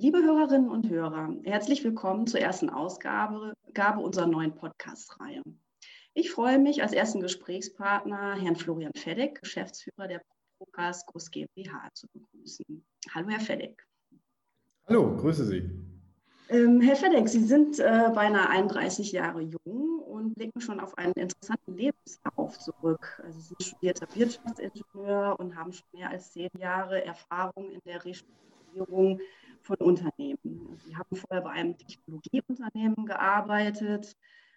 Liebe Hörerinnen und Hörer, herzlich willkommen zur ersten Ausgabe Gabe unserer neuen Podcast-Reihe. Ich freue mich, als ersten Gesprächspartner Herrn Florian Fedek, Geschäftsführer der Procas Groß GmbH, zu begrüßen. Hallo, Herr Fedek. Hallo, grüße Sie. Ähm, Herr Fedek, Sie sind äh, beinahe 31 Jahre jung und blicken schon auf einen interessanten Lebenslauf zurück. Also Sie sind studierter Wirtschaftsingenieur und haben schon mehr als zehn Jahre Erfahrung in der Restrukturierung von Unternehmen. Sie haben vorher bei einem Technologieunternehmen gearbeitet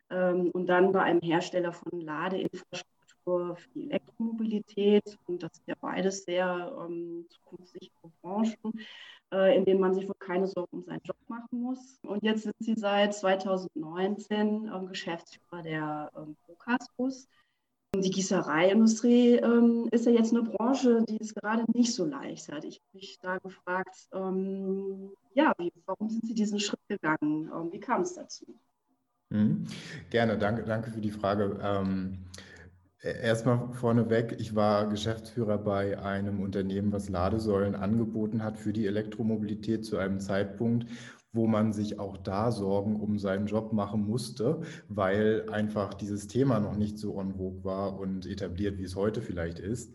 ähm, und dann bei einem Hersteller von Ladeinfrastruktur für die Elektromobilität. Und das sind ja beides sehr ähm, zukunftssichere Branchen, äh, in denen man sich wohl keine Sorgen um seinen Job machen muss. Und jetzt sind Sie seit 2019 ähm, Geschäftsführer der ähm, Procasbus. Die Gießereiindustrie ähm, ist ja jetzt eine Branche, die es gerade nicht so leicht hat. Ich habe mich da gefragt, ähm, ja, wie, warum sind Sie diesen Schritt gegangen? Ähm, wie kam es dazu? Mhm. Gerne, danke, danke für die Frage. Ähm, Erstmal vorneweg, ich war Geschäftsführer bei einem Unternehmen, was Ladesäulen angeboten hat für die Elektromobilität zu einem Zeitpunkt, wo man sich auch da Sorgen um seinen Job machen musste, weil einfach dieses Thema noch nicht so en vogue war und etabliert, wie es heute vielleicht ist.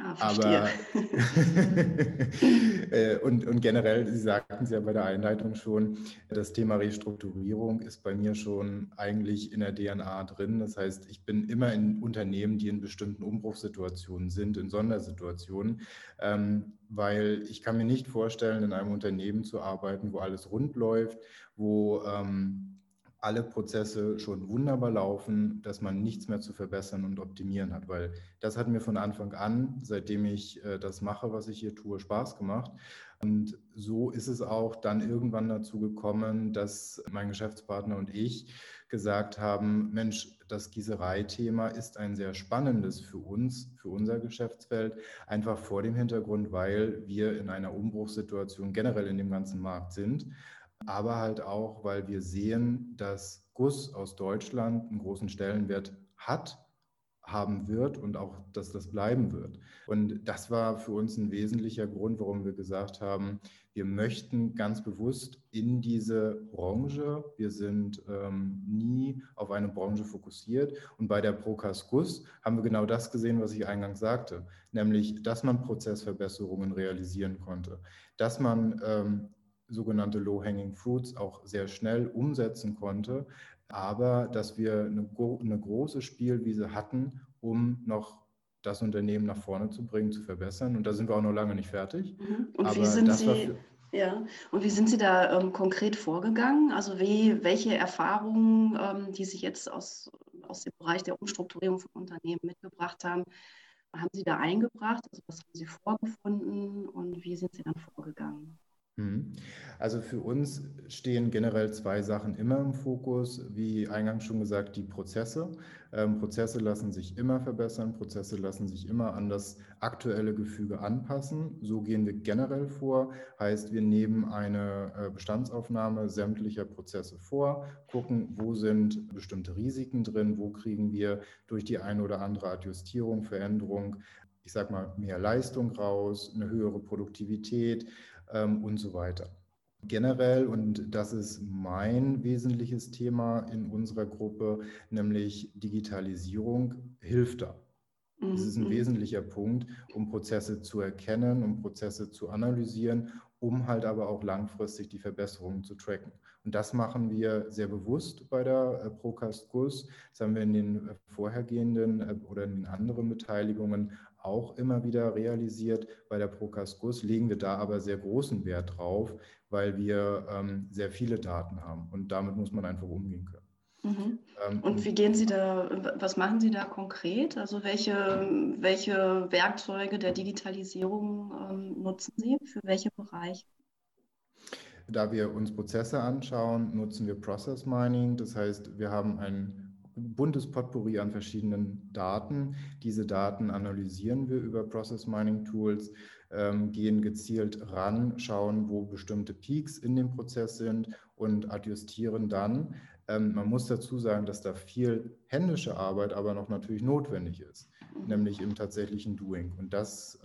Ah, Aber äh, und, und generell, Sie sagten es ja bei der Einleitung schon, das Thema Restrukturierung ist bei mir schon eigentlich in der DNA drin. Das heißt, ich bin immer in Unternehmen, die in bestimmten Umbruchssituationen sind, in Sondersituationen, ähm, weil ich kann mir nicht vorstellen, in einem Unternehmen zu arbeiten, wo alles rund läuft, wo ähm, alle Prozesse schon wunderbar laufen, dass man nichts mehr zu verbessern und optimieren hat, weil das hat mir von Anfang an, seitdem ich äh, das mache, was ich hier tue, Spaß gemacht. Und so ist es auch dann irgendwann dazu gekommen, dass mein Geschäftspartner und ich gesagt haben, Mensch, das Gießereithema ist ein sehr spannendes für uns, für unser Geschäftsfeld, einfach vor dem Hintergrund, weil wir in einer Umbruchssituation generell in dem ganzen Markt sind aber halt auch, weil wir sehen, dass Guss aus Deutschland einen großen Stellenwert hat, haben wird und auch, dass das bleiben wird. Und das war für uns ein wesentlicher Grund, warum wir gesagt haben, wir möchten ganz bewusst in diese Branche, wir sind ähm, nie auf eine Branche fokussiert. Und bei der Procas Guss haben wir genau das gesehen, was ich eingangs sagte, nämlich, dass man Prozessverbesserungen realisieren konnte, dass man ähm, sogenannte Low-Hanging Fruits auch sehr schnell umsetzen konnte, aber dass wir eine, eine große Spielwiese hatten, um noch das Unternehmen nach vorne zu bringen, zu verbessern. Und da sind wir auch noch lange nicht fertig. Mhm. Und wie sind Sie, ja, und wie sind Sie da ähm, konkret vorgegangen? Also wie, welche Erfahrungen, ähm, die sich jetzt aus, aus dem Bereich der Umstrukturierung von Unternehmen mitgebracht haben, haben Sie da eingebracht? Also was haben Sie vorgefunden und wie sind Sie dann vorgegangen? Mhm. Also für uns stehen generell zwei Sachen immer im Fokus. Wie eingangs schon gesagt, die Prozesse. Ähm, Prozesse lassen sich immer verbessern, Prozesse lassen sich immer an das aktuelle Gefüge anpassen. So gehen wir generell vor. Heißt, wir nehmen eine äh, Bestandsaufnahme sämtlicher Prozesse vor, gucken, wo sind bestimmte Risiken drin, wo kriegen wir durch die eine oder andere Adjustierung, Veränderung ich sage mal, mehr Leistung raus, eine höhere Produktivität, ähm, und so weiter. Generell, und das ist mein wesentliches Thema in unserer Gruppe, nämlich Digitalisierung hilft da. Das ist ein mhm. wesentlicher Punkt, um Prozesse zu erkennen, um Prozesse zu analysieren, um halt aber auch langfristig die Verbesserungen zu tracken. Und das machen wir sehr bewusst bei der äh, Procast-Kurs. Das haben wir in den äh, vorhergehenden äh, oder in den anderen Beteiligungen auch immer wieder realisiert. Bei der Procascus legen wir da aber sehr großen Wert drauf, weil wir ähm, sehr viele Daten haben und damit muss man einfach umgehen können. Mhm. Ähm, und wie gehen Sie da, was machen Sie da konkret? Also welche, welche Werkzeuge der Digitalisierung ähm, nutzen Sie für welche Bereiche? Da wir uns Prozesse anschauen, nutzen wir Process Mining. Das heißt, wir haben ein buntes Potpourri an verschiedenen Daten. Diese Daten analysieren wir über Process Mining Tools, ähm, gehen gezielt ran, schauen, wo bestimmte Peaks in dem Prozess sind und adjustieren dann. Ähm, man muss dazu sagen, dass da viel händische Arbeit aber noch natürlich notwendig ist, nämlich im tatsächlichen Doing. Und das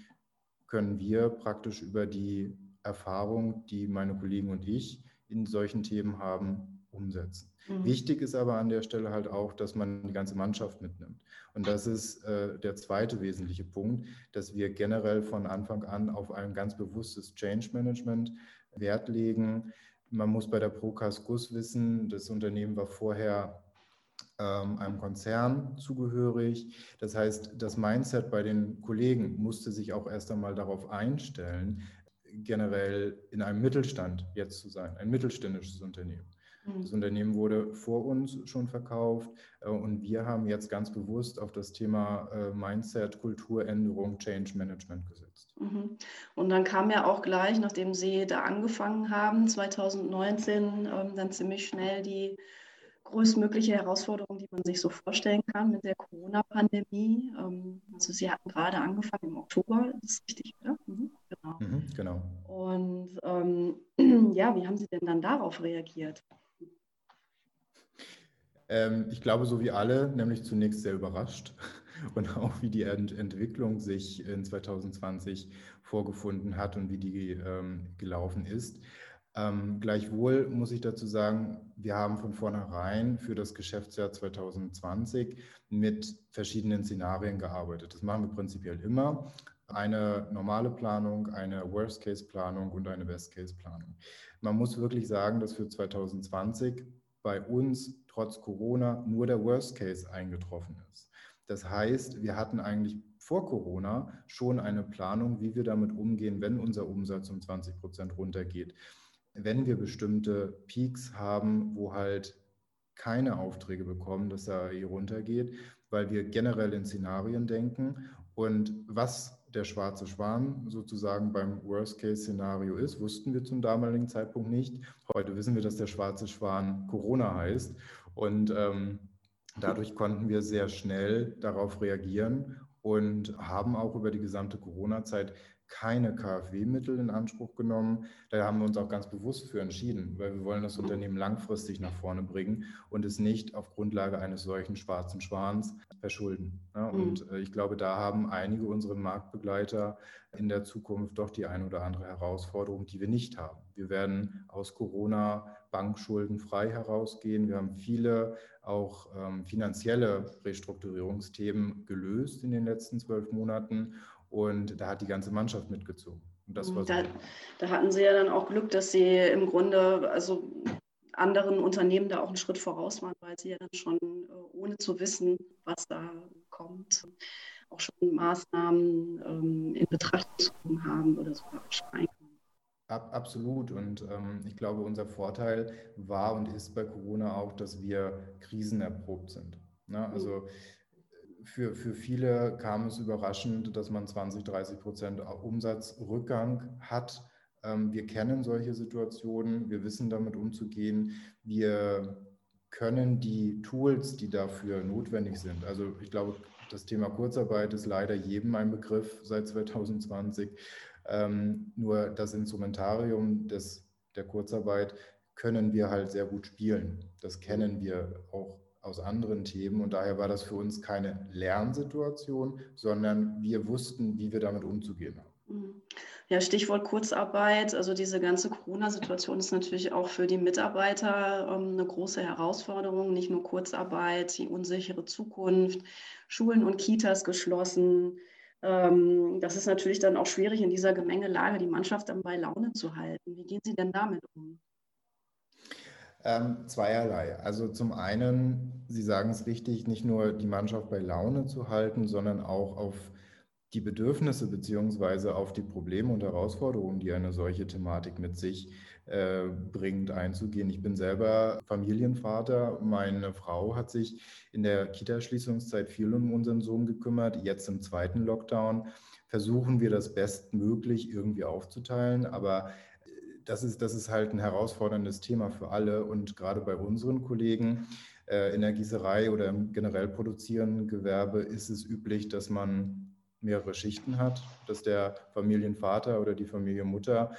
können wir praktisch über die Erfahrung, die meine Kollegen und ich in solchen Themen haben, umsetzen. Mhm. Wichtig ist aber an der Stelle halt auch, dass man die ganze Mannschaft mitnimmt. Und das ist äh, der zweite wesentliche Punkt, dass wir generell von Anfang an auf ein ganz bewusstes Change Management Wert legen. Man muss bei der Procas Gus wissen, das Unternehmen war vorher ähm, einem Konzern zugehörig. Das heißt, das Mindset bei den Kollegen musste sich auch erst einmal darauf einstellen, generell in einem Mittelstand jetzt zu sein, ein mittelständisches Unternehmen. Das mhm. Unternehmen wurde vor uns schon verkauft äh, und wir haben jetzt ganz bewusst auf das Thema äh, Mindset, Kulturänderung, Change Management gesetzt. Mhm. Und dann kam ja auch gleich, nachdem Sie da angefangen haben, 2019, ähm, dann ziemlich schnell die größtmögliche Herausforderung, die man sich so vorstellen kann mit der Corona-Pandemie. Ähm, also Sie hatten gerade angefangen im Oktober, das ist richtig, oder? Mhm, genau. Mhm, genau. Und ähm, ja, wie haben Sie denn dann darauf reagiert? Ähm, ich glaube, so wie alle, nämlich zunächst sehr überrascht und auch wie die Ent Entwicklung sich in 2020 vorgefunden hat und wie die ähm, gelaufen ist. Ähm, gleichwohl muss ich dazu sagen, wir haben von vornherein für das Geschäftsjahr 2020 mit verschiedenen Szenarien gearbeitet. Das machen wir prinzipiell immer. Eine normale Planung, eine Worst-Case-Planung und eine Best-Case-Planung. Man muss wirklich sagen, dass für 2020 bei uns trotz Corona nur der Worst Case eingetroffen ist. Das heißt, wir hatten eigentlich vor Corona schon eine Planung, wie wir damit umgehen, wenn unser Umsatz um 20 Prozent runtergeht. Wenn wir bestimmte Peaks haben, wo halt keine Aufträge bekommen, dass da hier runtergeht, weil wir generell in Szenarien denken. Und was der schwarze Schwan sozusagen beim Worst-Case-Szenario ist, wussten wir zum damaligen Zeitpunkt nicht. Heute wissen wir, dass der schwarze Schwan Corona heißt. Und ähm, dadurch konnten wir sehr schnell darauf reagieren und haben auch über die gesamte Corona-Zeit keine KfW-Mittel in Anspruch genommen. Da haben wir uns auch ganz bewusst für entschieden, weil wir wollen das Unternehmen langfristig nach vorne bringen und es nicht auf Grundlage eines solchen schwarzen Schwans verschulden. Mhm. und äh, ich glaube, da haben einige unserer Marktbegleiter in der Zukunft doch die eine oder andere Herausforderung, die wir nicht haben. Wir werden aus Corona bankschuldenfrei herausgehen. Wir haben viele auch ähm, finanzielle Restrukturierungsthemen gelöst in den letzten zwölf Monaten und da hat die ganze Mannschaft mitgezogen. Und das war da, da hatten Sie ja dann auch Glück, dass Sie im Grunde, also anderen Unternehmen da auch einen Schritt voraus waren, weil sie ja dann schon, äh, ohne zu wissen, was da kommt, auch schon Maßnahmen ähm, in Betracht gezogen haben oder sogar auch Ab, absolut. Und ähm, ich glaube, unser Vorteil war und ist bei Corona auch, dass wir krisenerprobt sind. Ne? Also mhm für, für viele kam es überraschend, dass man 20, 30 Prozent Umsatzrückgang hat. Ähm, wir kennen solche Situationen, wir wissen damit umzugehen. Wir können die Tools, die dafür notwendig sind, also ich glaube, das Thema Kurzarbeit ist leider jedem ein Begriff seit 2020. Ähm, nur das Instrumentarium des, der Kurzarbeit können wir halt sehr gut spielen. Das kennen wir auch aus anderen Themen und daher war das für uns keine Lernsituation, sondern wir wussten, wie wir damit umzugehen haben. Mhm. Ja, Stichwort Kurzarbeit. Also diese ganze Corona-Situation ist natürlich auch für die Mitarbeiter ähm, eine große Herausforderung. Nicht nur Kurzarbeit, die unsichere Zukunft, Schulen und Kitas geschlossen. Ähm, das ist natürlich dann auch schwierig in dieser Gemengelage, die Mannschaft dann bei Laune zu halten. Wie gehen Sie denn damit um? Ähm, zweierlei. Also zum einen, Sie sagen es richtig, nicht nur die Mannschaft bei Laune zu halten, sondern auch auf die Bedürfnisse beziehungsweise auf die Probleme und Herausforderungen, die eine solche Thematik mit sich äh, bringt, einzugehen. Ich bin selber Familienvater. Meine Frau hat sich in der Kita-Schließungszeit viel um unseren Sohn gekümmert. Jetzt im zweiten Lockdown versuchen wir das bestmöglich irgendwie aufzuteilen, aber das ist, das ist halt ein herausforderndes Thema für alle und gerade bei unseren Kollegen äh, in der Gießerei oder im generell produzierenden Gewerbe ist es üblich, dass man mehrere Schichten hat, dass der Familienvater oder die Familienmutter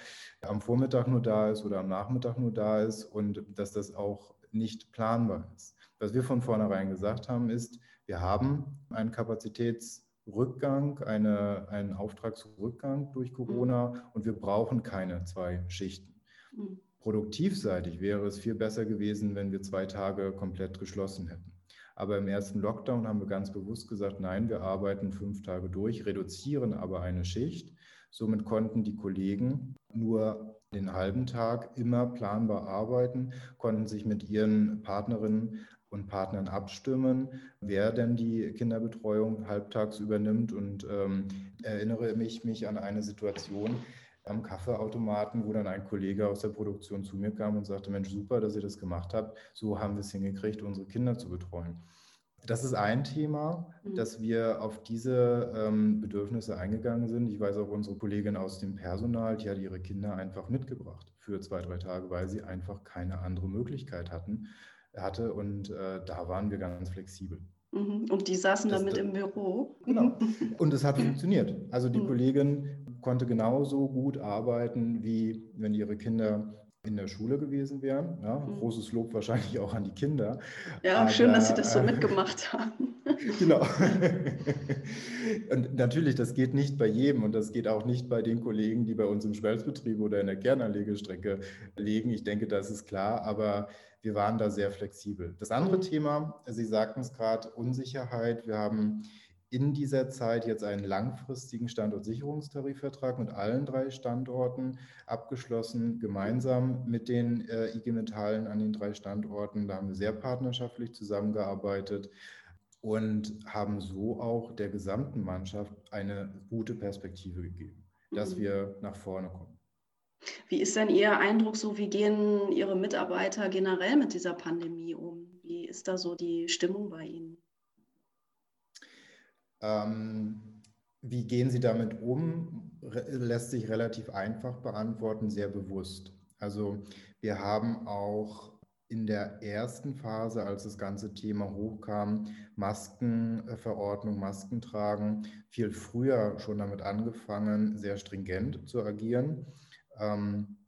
am Vormittag nur da ist oder am Nachmittag nur da ist und dass das auch nicht planbar ist. Was wir von vornherein gesagt haben, ist, wir haben ein Kapazitäts Rückgang, eine, einen Auftragsrückgang durch Corona und wir brauchen keine zwei Schichten. Mhm. Produktivseitig wäre es viel besser gewesen, wenn wir zwei Tage komplett geschlossen hätten. Aber im ersten Lockdown haben wir ganz bewusst gesagt, nein, wir arbeiten fünf Tage durch, reduzieren aber eine Schicht. Somit konnten die Kollegen nur den halben Tag immer planbar arbeiten, konnten sich mit ihren Partnerinnen und Partnern abstimmen, wer denn die Kinderbetreuung halbtags übernimmt. Und ähm, erinnere mich, mich an eine Situation am Kaffeeautomaten, wo dann ein Kollege aus der Produktion zu mir kam und sagte, Mensch, super, dass ihr das gemacht habt. So haben wir es hingekriegt, unsere Kinder zu betreuen. Das ist ein Thema, mhm. dass wir auf diese ähm, Bedürfnisse eingegangen sind. Ich weiß auch, unsere Kollegin aus dem Personal, die hat ihre Kinder einfach mitgebracht für zwei, drei Tage, weil sie einfach keine andere Möglichkeit hatten, hatte. Und äh, da waren wir ganz flexibel. Mhm. Und die saßen das, damit im Büro. Genau. Und es hat funktioniert. Also die mhm. Kollegin konnte genauso gut arbeiten, wie wenn ihre Kinder in der Schule gewesen wären. Ja, mhm. großes Lob wahrscheinlich auch an die Kinder. Ja, Aber, schön, dass Sie das so mitgemacht haben. genau. und natürlich, das geht nicht bei jedem und das geht auch nicht bei den Kollegen, die bei uns im Schmelzbetrieb oder in der Kernanlegestrecke legen. Ich denke, das ist klar, aber wir waren da sehr flexibel. Das andere mhm. Thema, Sie sagten es gerade, Unsicherheit. Wir haben in dieser Zeit jetzt einen langfristigen Standortsicherungstarifvertrag mit allen drei Standorten abgeschlossen, gemeinsam mit den äh, IG Metallen an den drei Standorten. Da haben wir sehr partnerschaftlich zusammengearbeitet und haben so auch der gesamten Mannschaft eine gute Perspektive gegeben, dass mhm. wir nach vorne kommen. Wie ist denn Ihr Eindruck so? Wie gehen Ihre Mitarbeiter generell mit dieser Pandemie um? Wie ist da so die Stimmung bei Ihnen? Ähm, wie gehen Sie damit um? lässt sich relativ einfach beantworten, sehr bewusst. Also wir haben auch in der ersten Phase, als das ganze Thema hochkam, Maskenverordnung, Masken tragen, viel früher schon damit angefangen, sehr stringent zu agieren. Ähm,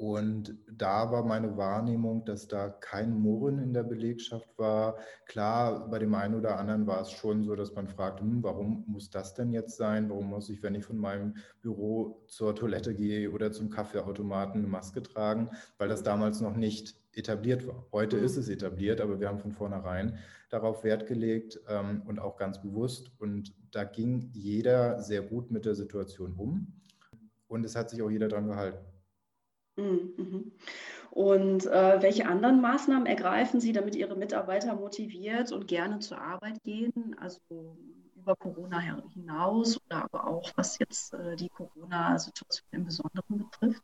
und da war meine Wahrnehmung, dass da kein Murren in der Belegschaft war. Klar, bei dem einen oder anderen war es schon so, dass man fragt, hm, warum muss das denn jetzt sein? Warum muss ich, wenn ich von meinem Büro zur Toilette gehe oder zum Kaffeeautomaten, eine Maske tragen? Weil das damals noch nicht etabliert war. Heute ist es etabliert, aber wir haben von vornherein darauf Wert gelegt ähm, und auch ganz bewusst. Und da ging jeder sehr gut mit der Situation um. Und es hat sich auch jeder daran gehalten. Mhm, mhm. Und äh, welche anderen Maßnahmen ergreifen Sie, damit Ihre Mitarbeiter motiviert und gerne zur Arbeit gehen? Also über Corona hinaus oder aber auch was jetzt äh, die Corona-Situation im Besonderen betrifft?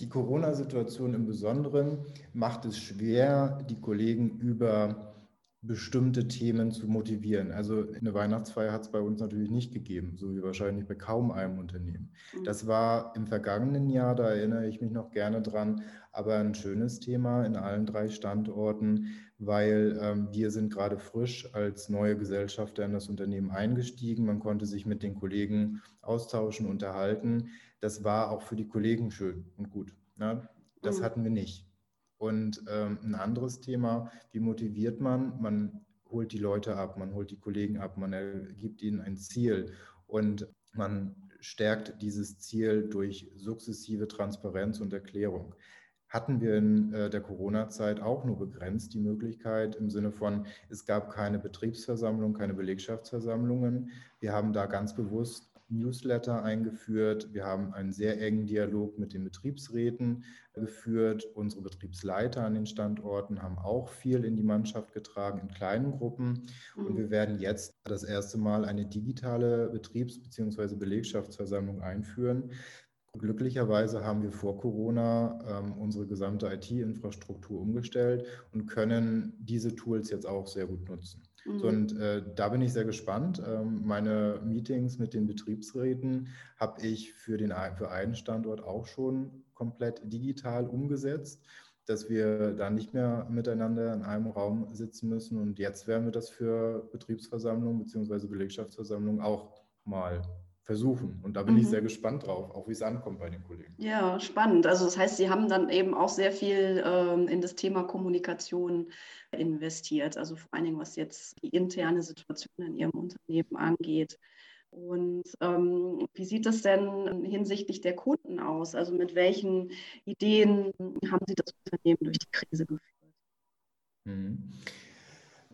Die Corona-Situation im Besonderen macht es schwer, die Kollegen über bestimmte Themen zu motivieren. Also eine Weihnachtsfeier hat es bei uns natürlich nicht gegeben, so wie wahrscheinlich bei kaum einem Unternehmen. Mhm. Das war im vergangenen Jahr, da erinnere ich mich noch gerne dran, aber ein schönes Thema in allen drei Standorten, weil ähm, wir sind gerade frisch als neue Gesellschafter in das Unternehmen eingestiegen. Man konnte sich mit den Kollegen austauschen, unterhalten. Das war auch für die Kollegen schön und gut. Ne? Das mhm. hatten wir nicht. Und ähm, ein anderes Thema, wie motiviert man? Man holt die Leute ab, man holt die Kollegen ab, man gibt ihnen ein Ziel und man stärkt dieses Ziel durch sukzessive Transparenz und Erklärung. Hatten wir in äh, der Corona-Zeit auch nur begrenzt die Möglichkeit im Sinne von, es gab keine Betriebsversammlung, keine Belegschaftsversammlungen. Wir haben da ganz bewusst Newsletter eingeführt. Wir haben einen sehr engen Dialog mit den Betriebsräten geführt. Unsere Betriebsleiter an den Standorten haben auch viel in die Mannschaft getragen, in kleinen Gruppen. Und wir mhm. werden jetzt das erste Mal eine digitale Betriebs- bzw. Belegschaftsversammlung einführen. Glücklicherweise haben wir vor Corona ähm, unsere gesamte IT-Infrastruktur umgestellt und können diese Tools jetzt auch sehr gut nutzen. Mhm. Und äh, da bin ich sehr gespannt. Ähm, meine Meetings mit den Betriebsräten habe ich für, den, für einen Standort auch schon komplett digital umgesetzt, dass wir da nicht mehr miteinander in einem Raum sitzen müssen. Und jetzt werden wir das für Betriebsversammlungen bzw. Belegschaftsversammlungen auch mal versuchen. Und da bin mhm. ich sehr gespannt drauf, auch wie es ankommt bei den Kollegen. Ja, spannend. Also das heißt, Sie haben dann eben auch sehr viel ähm, in das Thema Kommunikation investiert, also vor allen Dingen, was jetzt die interne Situation in Ihrem Unternehmen angeht. Und ähm, wie sieht das denn hinsichtlich der Kunden aus? Also mit welchen Ideen haben Sie das Unternehmen durch die Krise geführt? Mhm.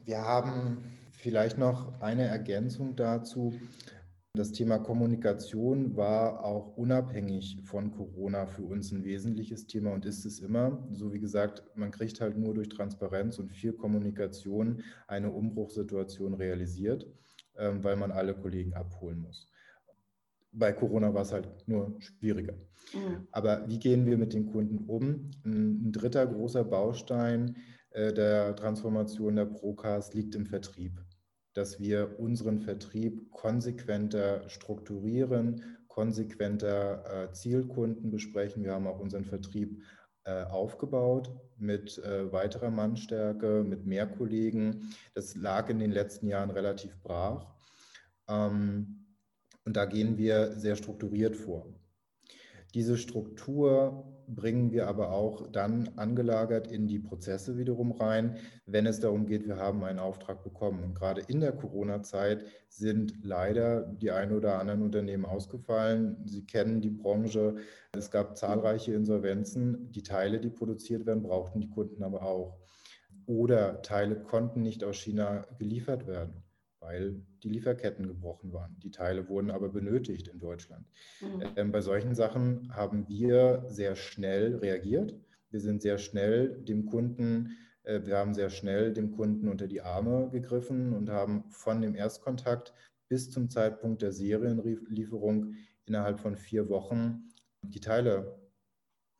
Wir haben vielleicht noch eine Ergänzung dazu. Das Thema Kommunikation war auch unabhängig von Corona für uns ein wesentliches Thema und ist es immer. So wie gesagt, man kriegt halt nur durch Transparenz und viel Kommunikation eine Umbruchssituation realisiert, ähm, weil man alle Kollegen abholen muss. Bei Corona war es halt nur schwieriger. Mhm. Aber wie gehen wir mit den Kunden um? Ein dritter großer Baustein äh, der Transformation der Procast liegt im Vertrieb dass wir unseren Vertrieb konsequenter strukturieren, konsequenter äh, Zielkunden besprechen. Wir haben auch unseren Vertrieb äh, aufgebaut mit äh, weiterer Mannstärke, mit mehr Kollegen. Das lag in den letzten Jahren relativ brach. Ähm, und da gehen wir sehr strukturiert vor. Diese Struktur bringen wir aber auch dann angelagert in die Prozesse wiederum rein, wenn es darum geht, wir haben einen Auftrag bekommen. Und gerade in der Corona-Zeit sind leider die ein oder anderen Unternehmen ausgefallen. Sie kennen die Branche. Es gab zahlreiche Insolvenzen. Die Teile, die produziert werden, brauchten die Kunden aber auch. Oder Teile konnten nicht aus China geliefert werden weil die Lieferketten gebrochen waren. Die Teile wurden aber benötigt in Deutschland. Mhm. Ähm, bei solchen Sachen haben wir sehr schnell reagiert. Wir sind sehr schnell dem Kunden, äh, wir haben sehr schnell dem Kunden unter die Arme gegriffen und haben von dem Erstkontakt bis zum Zeitpunkt der Serienlieferung innerhalb von vier Wochen die Teile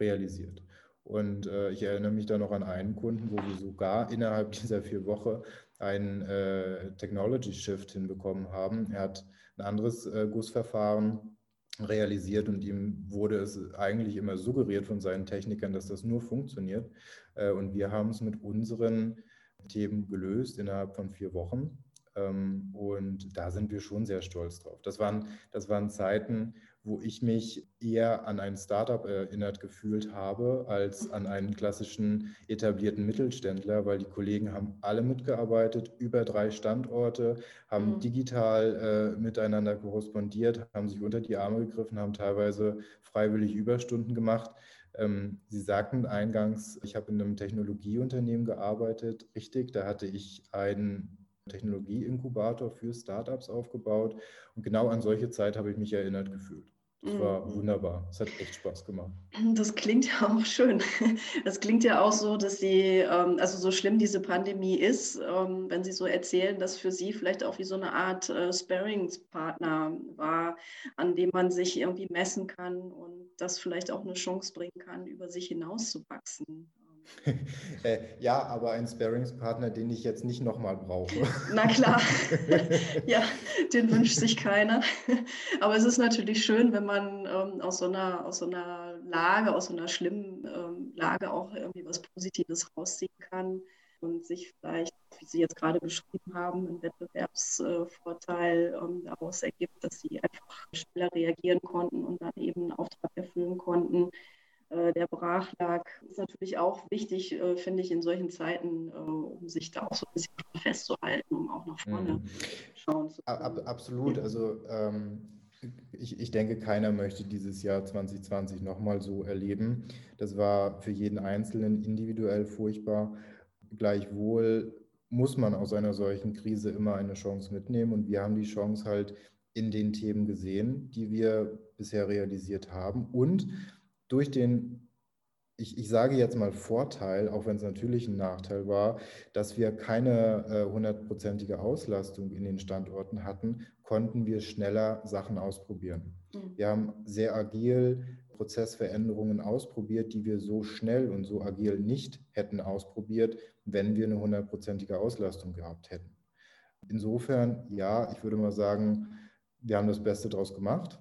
realisiert. Und äh, ich erinnere mich da noch an einen Kunden, wo wir sogar innerhalb dieser vier Wochen einen äh, Technology Shift hinbekommen haben. Er hat ein anderes äh, Gussverfahren realisiert und ihm wurde es eigentlich immer suggeriert von seinen Technikern, dass das nur funktioniert. Äh, und wir haben es mit unseren Themen gelöst innerhalb von vier Wochen. Ähm, und da sind wir schon sehr stolz drauf. Das waren, das waren Zeiten, wo ich mich eher an ein Startup erinnert gefühlt habe, als an einen klassischen etablierten Mittelständler, weil die Kollegen haben alle mitgearbeitet, über drei Standorte, haben mhm. digital äh, miteinander korrespondiert, haben sich unter die Arme gegriffen, haben teilweise freiwillig Überstunden gemacht. Ähm, Sie sagten eingangs, ich habe in einem Technologieunternehmen gearbeitet. Richtig, da hatte ich einen Technologieinkubator für Startups aufgebaut. Und genau an solche Zeit habe ich mich erinnert gefühlt. Das war mhm. wunderbar. Es hat echt Spaß gemacht. Das klingt ja auch schön. Das klingt ja auch so, dass Sie, ähm, also so schlimm diese Pandemie ist, ähm, wenn Sie so erzählen, dass für Sie vielleicht auch wie so eine Art äh, Sparingspartner war, an dem man sich irgendwie messen kann und das vielleicht auch eine Chance bringen kann, über sich hinauszuwachsen. Äh, ja, aber ein Sparingspartner, den ich jetzt nicht nochmal brauche. Na klar, ja, den wünscht sich keiner. Aber es ist natürlich schön, wenn man ähm, aus, so einer, aus so einer Lage, aus so einer schlimmen ähm, Lage auch irgendwie was Positives rausziehen kann und sich vielleicht, wie Sie jetzt gerade beschrieben haben, ein Wettbewerbsvorteil ähm, daraus ergibt, dass Sie einfach schneller reagieren konnten und dann eben einen Auftrag erfüllen konnten der brach lag, ist natürlich auch wichtig, äh, finde ich, in solchen Zeiten, äh, um sich da auch so ein bisschen festzuhalten, um auch nach vorne mhm. schauen zu können. Ab, absolut. Also ähm, ich, ich denke, keiner möchte dieses Jahr 2020 nochmal so erleben. Das war für jeden Einzelnen individuell furchtbar. Gleichwohl muss man aus einer solchen Krise immer eine Chance mitnehmen. Und wir haben die Chance halt in den Themen gesehen, die wir bisher realisiert haben. Und durch den, ich, ich sage jetzt mal Vorteil, auch wenn es natürlich ein Nachteil war, dass wir keine äh, hundertprozentige äh, Auslastung in den Standorten hatten, konnten wir schneller Sachen ausprobieren. Mhm. Wir haben sehr agil Prozessveränderungen ausprobiert, die wir so schnell und so agil nicht hätten ausprobiert, wenn wir eine hundertprozentige Auslastung gehabt hätten. Insofern, ja, ich würde mal sagen, wir haben das Beste daraus gemacht.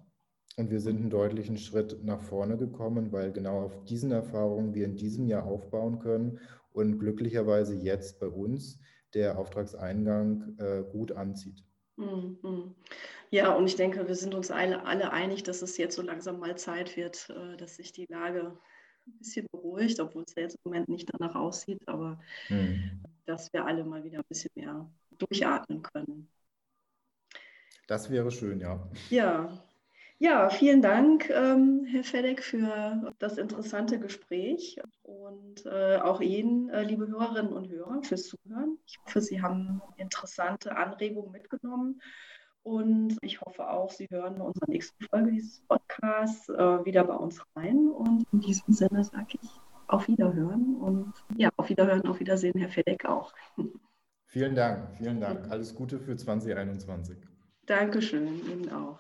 Und wir sind einen deutlichen Schritt nach vorne gekommen, weil genau auf diesen Erfahrungen wir in diesem Jahr aufbauen können und glücklicherweise jetzt bei uns der Auftragseingang äh, gut anzieht. Mhm. Ja, und ich denke, wir sind uns alle, alle einig, dass es jetzt so langsam mal Zeit wird, äh, dass sich die Lage ein bisschen beruhigt, obwohl es ja jetzt im Moment nicht danach aussieht, aber mhm. dass wir alle mal wieder ein bisschen mehr durchatmen können. Das wäre schön, ja. Ja, ja, vielen Dank, ähm, Herr Fedek, für das interessante Gespräch und äh, auch Ihnen, äh, liebe Hörerinnen und Hörer, fürs Zuhören. Ich hoffe, Sie haben interessante Anregungen mitgenommen und ich hoffe auch, Sie hören bei unserer nächsten Folge dieses Podcasts äh, wieder bei uns rein. Und in diesem Sinne sage ich auf Wiederhören und ja, auf Wiederhören, auf Wiedersehen, Herr Fedek auch. Vielen Dank, vielen Dank. Alles Gute für 2021. Dankeschön, Ihnen auch.